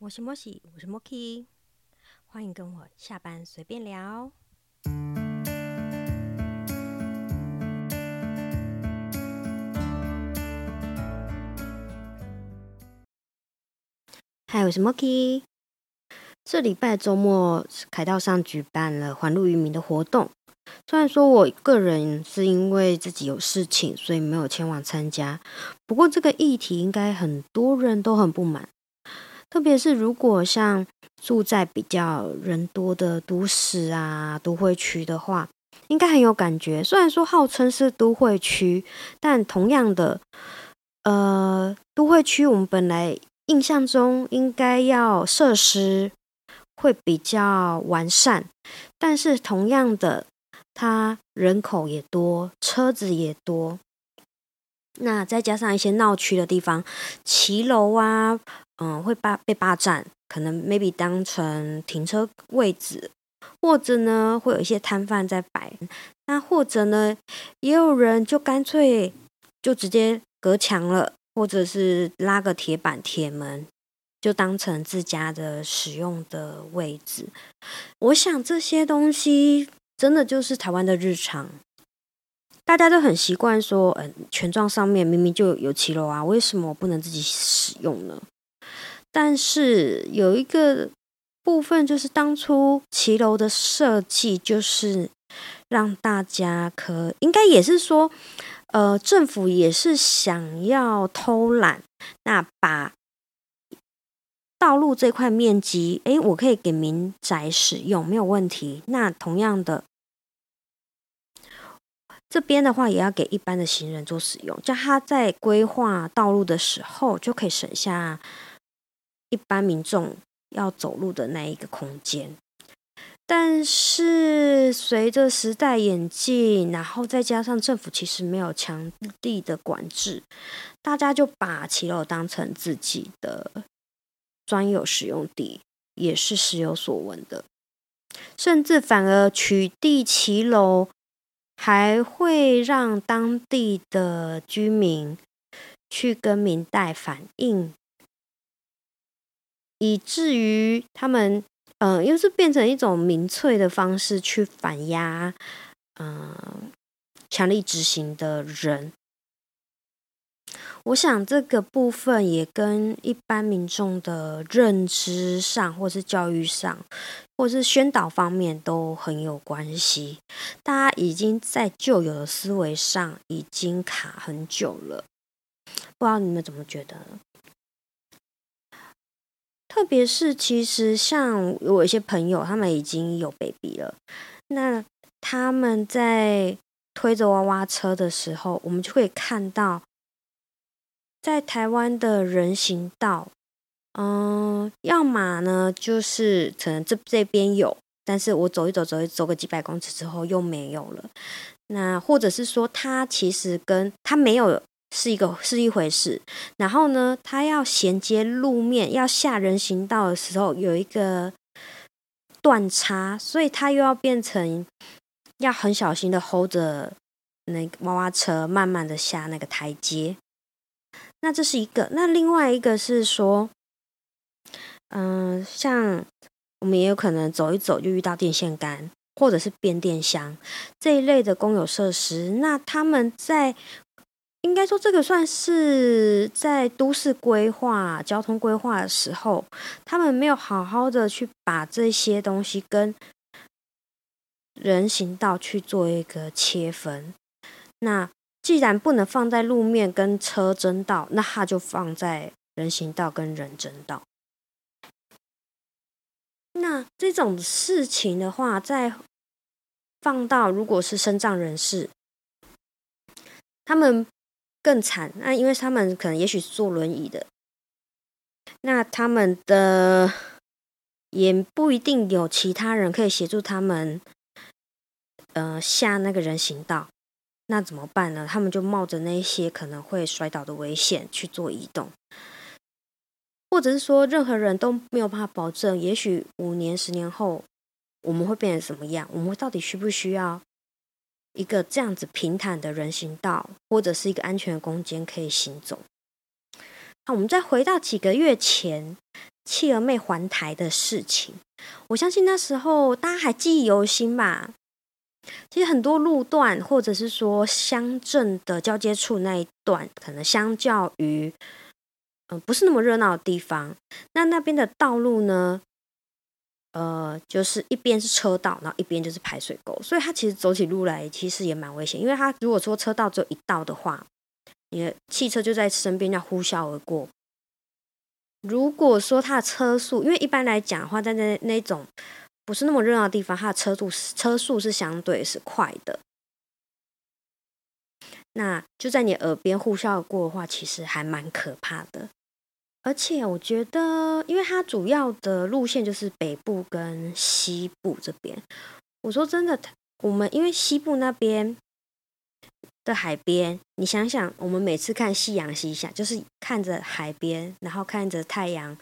我是莫西，我是莫 key，欢迎跟我下班随便聊。嗨，我是莫 key。这礼拜周末，凯道上举办了环路渔民的活动。虽然说我个人是因为自己有事情，所以没有前往参加。不过这个议题应该很多人都很不满，特别是如果像住在比较人多的都市啊、都会区的话，应该很有感觉。虽然说号称是都会区，但同样的，呃，都会区我们本来印象中应该要设施会比较完善，但是同样的。它人口也多，车子也多，那再加上一些闹区的地方，骑楼啊，嗯，会霸被霸占，可能 maybe 当成停车位置，或者呢，会有一些摊贩在摆，那或者呢，也有人就干脆就直接隔墙了，或者是拉个铁板铁门，就当成自家的使用的位置。我想这些东西。真的就是台湾的日常，大家都很习惯说，嗯，权状上面明明就有骑楼啊，为什么我不能自己使用呢？但是有一个部分，就是当初骑楼的设计，就是让大家可应该也是说，呃，政府也是想要偷懒，那把道路这块面积，诶，我可以给民宅使用，没有问题。那同样的。这边的话也要给一般的行人做使用，叫他在规划道路的时候就可以省下一般民众要走路的那一个空间。但是随着时代演进，然后再加上政府其实没有强力的管制，大家就把骑楼当成自己的专有使用地，也是时有所闻的，甚至反而取缔骑楼。还会让当地的居民去跟民代反映，以至于他们，嗯，又是变成一种民粹的方式去反压，嗯，强力执行的人。我想这个部分也跟一般民众的认知上，或是教育上，或是宣导方面都很有关系。大家已经在旧有的思维上已经卡很久了，不知道你们怎么觉得？特别是其实像我一些朋友，他们已经有 baby 了，那他们在推着娃娃车的时候，我们就会看到。在台湾的人行道，嗯，要么呢，就是可能这这边有，但是我走一走，走一走个几百公尺之后又没有了。那或者是说，它其实跟它没有是一个是一回事。然后呢，它要衔接路面，要下人行道的时候有一个断差，所以它又要变成要很小心的 hold 着那个娃娃车，慢慢的下那个台阶。那这是一个，那另外一个是说，嗯，像我们也有可能走一走就遇到电线杆或者是变电箱这一类的公有设施，那他们在应该说这个算是在都市规划、交通规划的时候，他们没有好好的去把这些东西跟人行道去做一个切分，那。既然不能放在路面跟车争道，那它就放在人行道跟人争道。那这种事情的话，在放到如果是身障人士，他们更惨。那因为他们可能也许是坐轮椅的，那他们的也不一定有其他人可以协助他们，呃，下那个人行道。那怎么办呢？他们就冒着那些可能会摔倒的危险去做移动，或者是说，任何人都没有办法保证，也许五年、十年后我们会变成什么样？我们到底需不需要一个这样子平坦的人行道，或者是一个安全的空间可以行走？那我们再回到几个月前，企鹅妹还台的事情。我相信那时候大家还记忆犹新吧。其实很多路段，或者是说乡镇的交接处那一段，可能相较于，嗯，不是那么热闹的地方，那那边的道路呢，呃，就是一边是车道，然后一边就是排水沟，所以它其实走起路来其实也蛮危险，因为它如果说车道只有一道的话，你的汽车就在身边要呼啸而过。如果说它的车速，因为一般来讲的话，在那那种。不是那么热闹的地方，它的车速车速是相对是快的。那就在你耳边呼啸而过的话，其实还蛮可怕的。而且我觉得，因为它主要的路线就是北部跟西部这边。我说真的，我们因为西部那边的海边，你想想，我们每次看夕阳西下，就是看着海边，然后看着太阳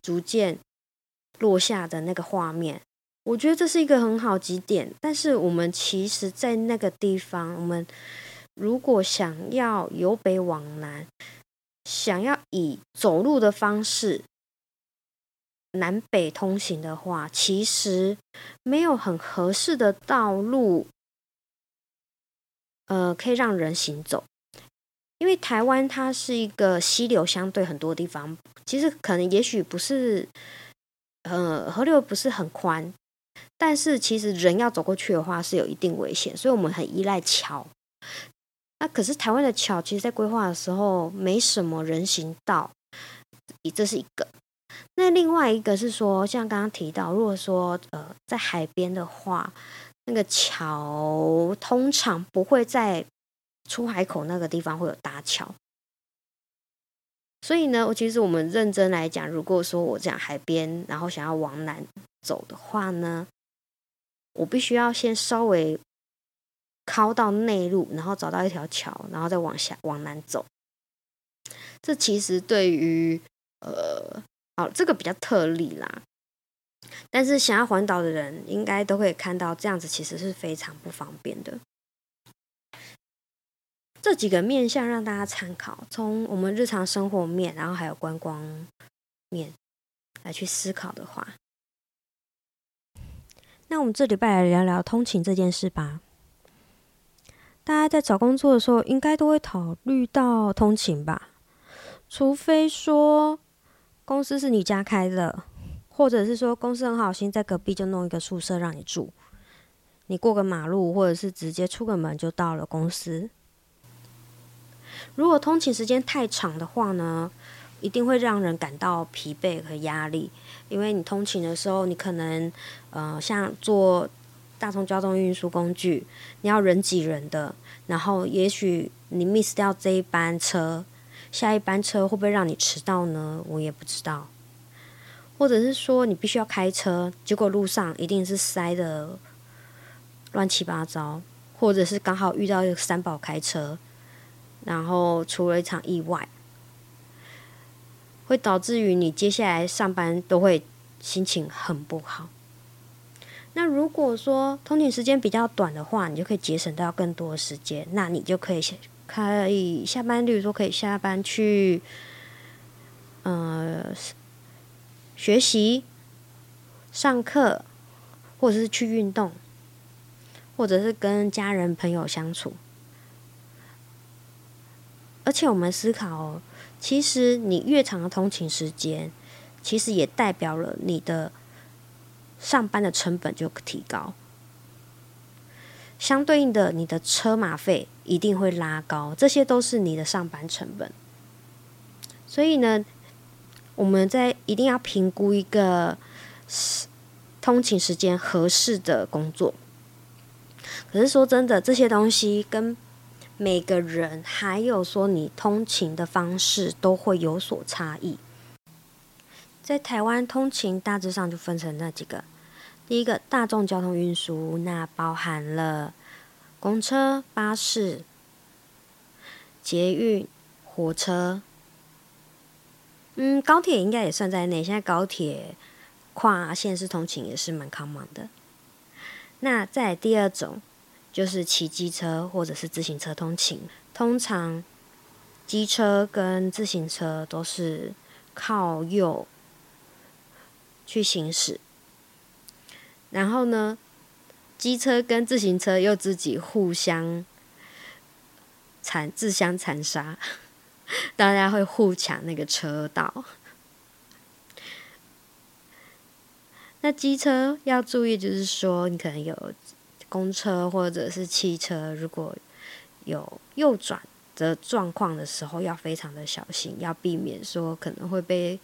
逐渐落下的那个画面。我觉得这是一个很好几点，但是我们其实，在那个地方，我们如果想要由北往南，想要以走路的方式南北通行的话，其实没有很合适的道路，呃，可以让人行走。因为台湾它是一个溪流相对很多地方，其实可能也许不是，呃，河流不是很宽。但是其实人要走过去的话是有一定危险，所以我们很依赖桥。那可是台湾的桥，其实在规划的时候没什么人行道，这是一个。那另外一个是说，像刚刚提到，如果说呃在海边的话，那个桥通常不会在出海口那个地方会有搭桥。所以呢，我其实我们认真来讲，如果说我讲海边，然后想要往南走的话呢，我必须要先稍微靠到内陆，然后找到一条桥，然后再往下往南走。这其实对于呃，哦，这个比较特例啦。但是想要环岛的人，应该都会看到这样子，其实是非常不方便的。这几个面向让大家参考，从我们日常生活面，然后还有观光面来去思考的话，那我们这礼拜来聊聊通勤这件事吧。大家在找工作的时候，应该都会考虑到通勤吧？除非说公司是你家开的，或者是说公司很好心在隔壁就弄一个宿舍让你住，你过个马路，或者是直接出个门就到了公司。如果通勤时间太长的话呢，一定会让人感到疲惫和压力。因为你通勤的时候，你可能呃像坐大众交通运输工具，你要人挤人的，然后也许你 miss 掉这一班车，下一班车会不会让你迟到呢？我也不知道。或者是说你必须要开车，结果路上一定是塞的乱七八糟，或者是刚好遇到一个三宝开车。然后出了一场意外，会导致于你接下来上班都会心情很不好。那如果说通勤时间比较短的话，你就可以节省到更多的时间，那你就可以下可以下班，例如说可以下班去，呃，学习、上课，或者是去运动，或者是跟家人朋友相处。而且我们思考，其实你越长的通勤时间，其实也代表了你的上班的成本就提高，相对应的，你的车马费一定会拉高，这些都是你的上班成本。所以呢，我们在一定要评估一个通勤时间合适的工作。可是说真的，这些东西跟每个人还有说你通勤的方式都会有所差异。在台湾通勤大致上就分成那几个：第一个大众交通运输，那包含了公车、巴士、捷运、火车。嗯，高铁应该也算在内。现在高铁跨县市通勤也是蛮 common 的。那在第二种。就是骑机车或者是自行车通勤，通常机车跟自行车都是靠右去行驶。然后呢，机车跟自行车又自己互相残自相残杀，大家会互抢那个车道。那机车要注意，就是说你可能有公车或者是汽车，如果有右转的状况的时候，要非常的小心，要避免说可能会被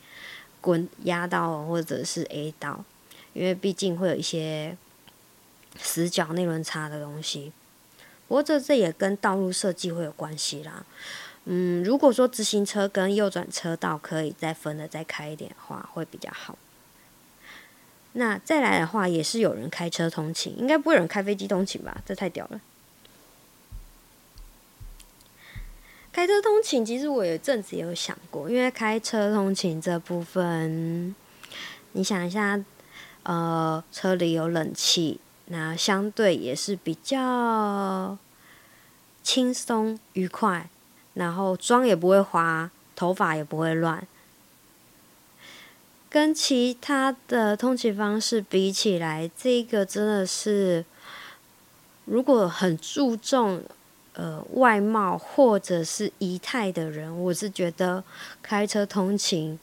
滚压到或者是 A 到，因为毕竟会有一些死角内轮差的东西。不过这这也跟道路设计会有关系啦。嗯，如果说自行车跟右转车道可以再分的再开一点的话，会比较好。那再来的话，也是有人开车通勤，应该不会有人开飞机通勤吧？这太屌了！开车通勤，其实我有阵子有想过，因为开车通勤这部分，你想一下，呃，车里有冷气，那相对也是比较轻松愉快，然后妆也不会花，头发也不会乱。跟其他的通勤方式比起来，这个真的是，如果很注重呃外貌或者是仪态的人，我是觉得开车通勤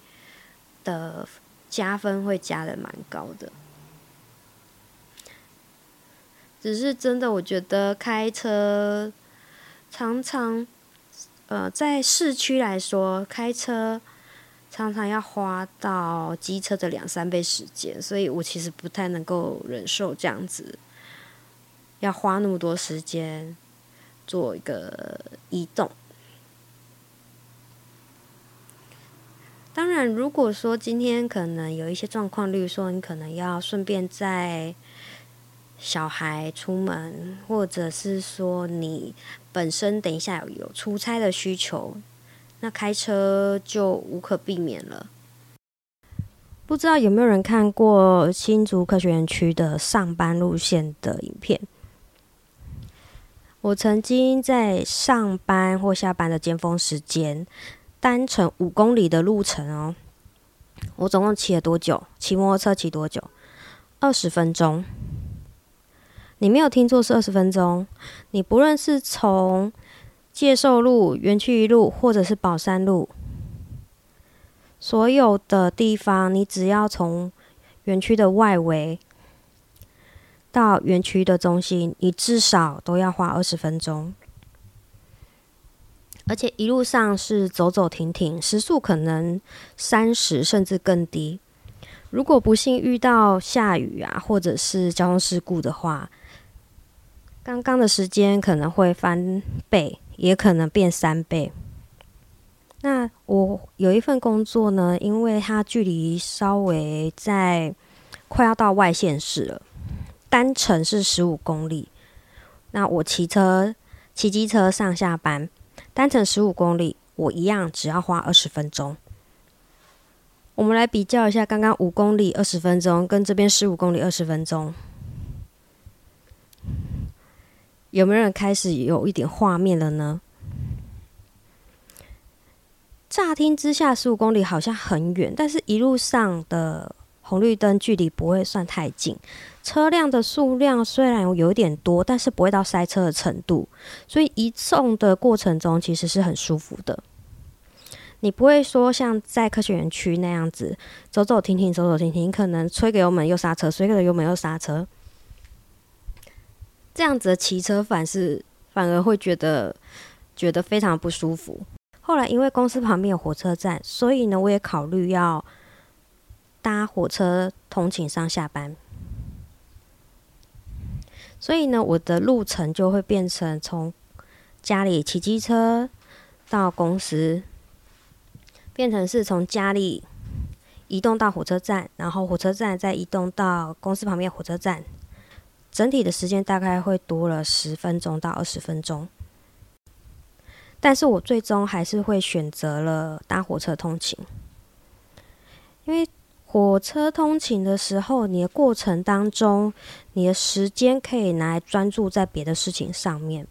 的加分会加的蛮高的。只是真的，我觉得开车常常呃在市区来说开车。常常要花到机车的两三倍时间，所以我其实不太能够忍受这样子，要花那么多时间做一个移动。当然，如果说今天可能有一些状况，例如说你可能要顺便载小孩出门，或者是说你本身等一下有有出差的需求。那开车就无可避免了。不知道有没有人看过新竹科学园区的上班路线的影片？我曾经在上班或下班的尖峰时间，单程五公里的路程哦，我总共骑了多久？骑摩托车骑多久？二十分钟。你没有听错，是二十分钟。你不论是从介寿路、园区一路，或者是宝山路，所有的地方，你只要从园区的外围到园区的中心，你至少都要花二十分钟。而且一路上是走走停停，时速可能三十甚至更低。如果不幸遇到下雨啊，或者是交通事故的话，刚刚的时间可能会翻倍。也可能变三倍。那我有一份工作呢，因为它距离稍微在快要到外县市了，单程是十五公里。那我骑车、骑机车上下班，单程十五公里，我一样只要花二十分钟。我们来比较一下，刚刚五公里二十分钟，跟这边十五公里二十分钟。有没有人开始有一点画面了呢？乍听之下，十五公里好像很远，但是一路上的红绿灯距离不会算太近，车辆的数量虽然有点多，但是不会到塞车的程度，所以移送的过程中其实是很舒服的。你不会说像在科学园区那样子走走停停，走走停停，可能吹个油门又刹车，吹个油门又刹车。这样子的骑车反是反而会觉得觉得非常不舒服。后来因为公司旁边有火车站，所以呢，我也考虑要搭火车通勤上下班。所以呢，我的路程就会变成从家里骑机车到公司，变成是从家里移动到火车站，然后火车站再移动到公司旁边火车站。整体的时间大概会多了十分钟到二十分钟，但是我最终还是会选择了搭火车通勤，因为火车通勤的时候，你的过程当中，你的时间可以拿来专注在别的事情上面，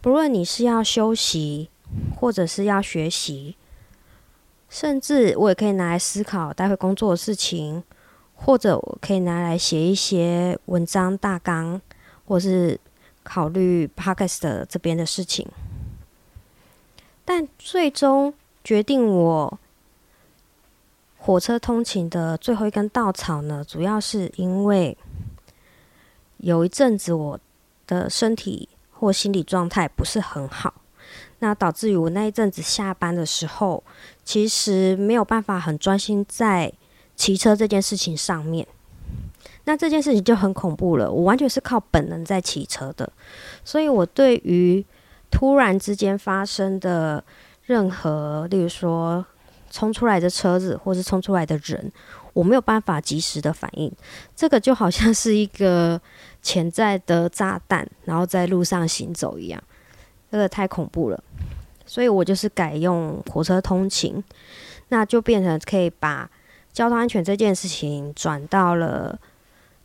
不论你是要休息，或者是要学习，甚至我也可以拿来思考待会工作的事情。或者我可以拿来写一些文章大纲，或是考虑 p o d c s t 这边的事情。但最终决定我火车通勤的最后一根稻草呢，主要是因为有一阵子我的身体或心理状态不是很好，那导致于我那一阵子下班的时候，其实没有办法很专心在骑车这件事情上面。那这件事情就很恐怖了，我完全是靠本能在骑车的，所以我对于突然之间发生的任何，例如说冲出来的车子或是冲出来的人，我没有办法及时的反应。这个就好像是一个潜在的炸弹，然后在路上行走一样，这个太恐怖了。所以我就是改用火车通勤，那就变成可以把交通安全这件事情转到了。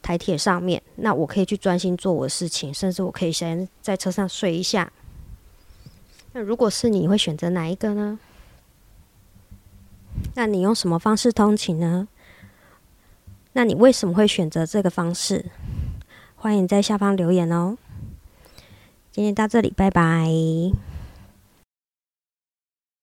台铁上面，那我可以去专心做我的事情，甚至我可以先在车上睡一下。那如果是你会选择哪一个呢？那你用什么方式通勤呢？那你为什么会选择这个方式？欢迎在下方留言哦。今天到这里，拜拜。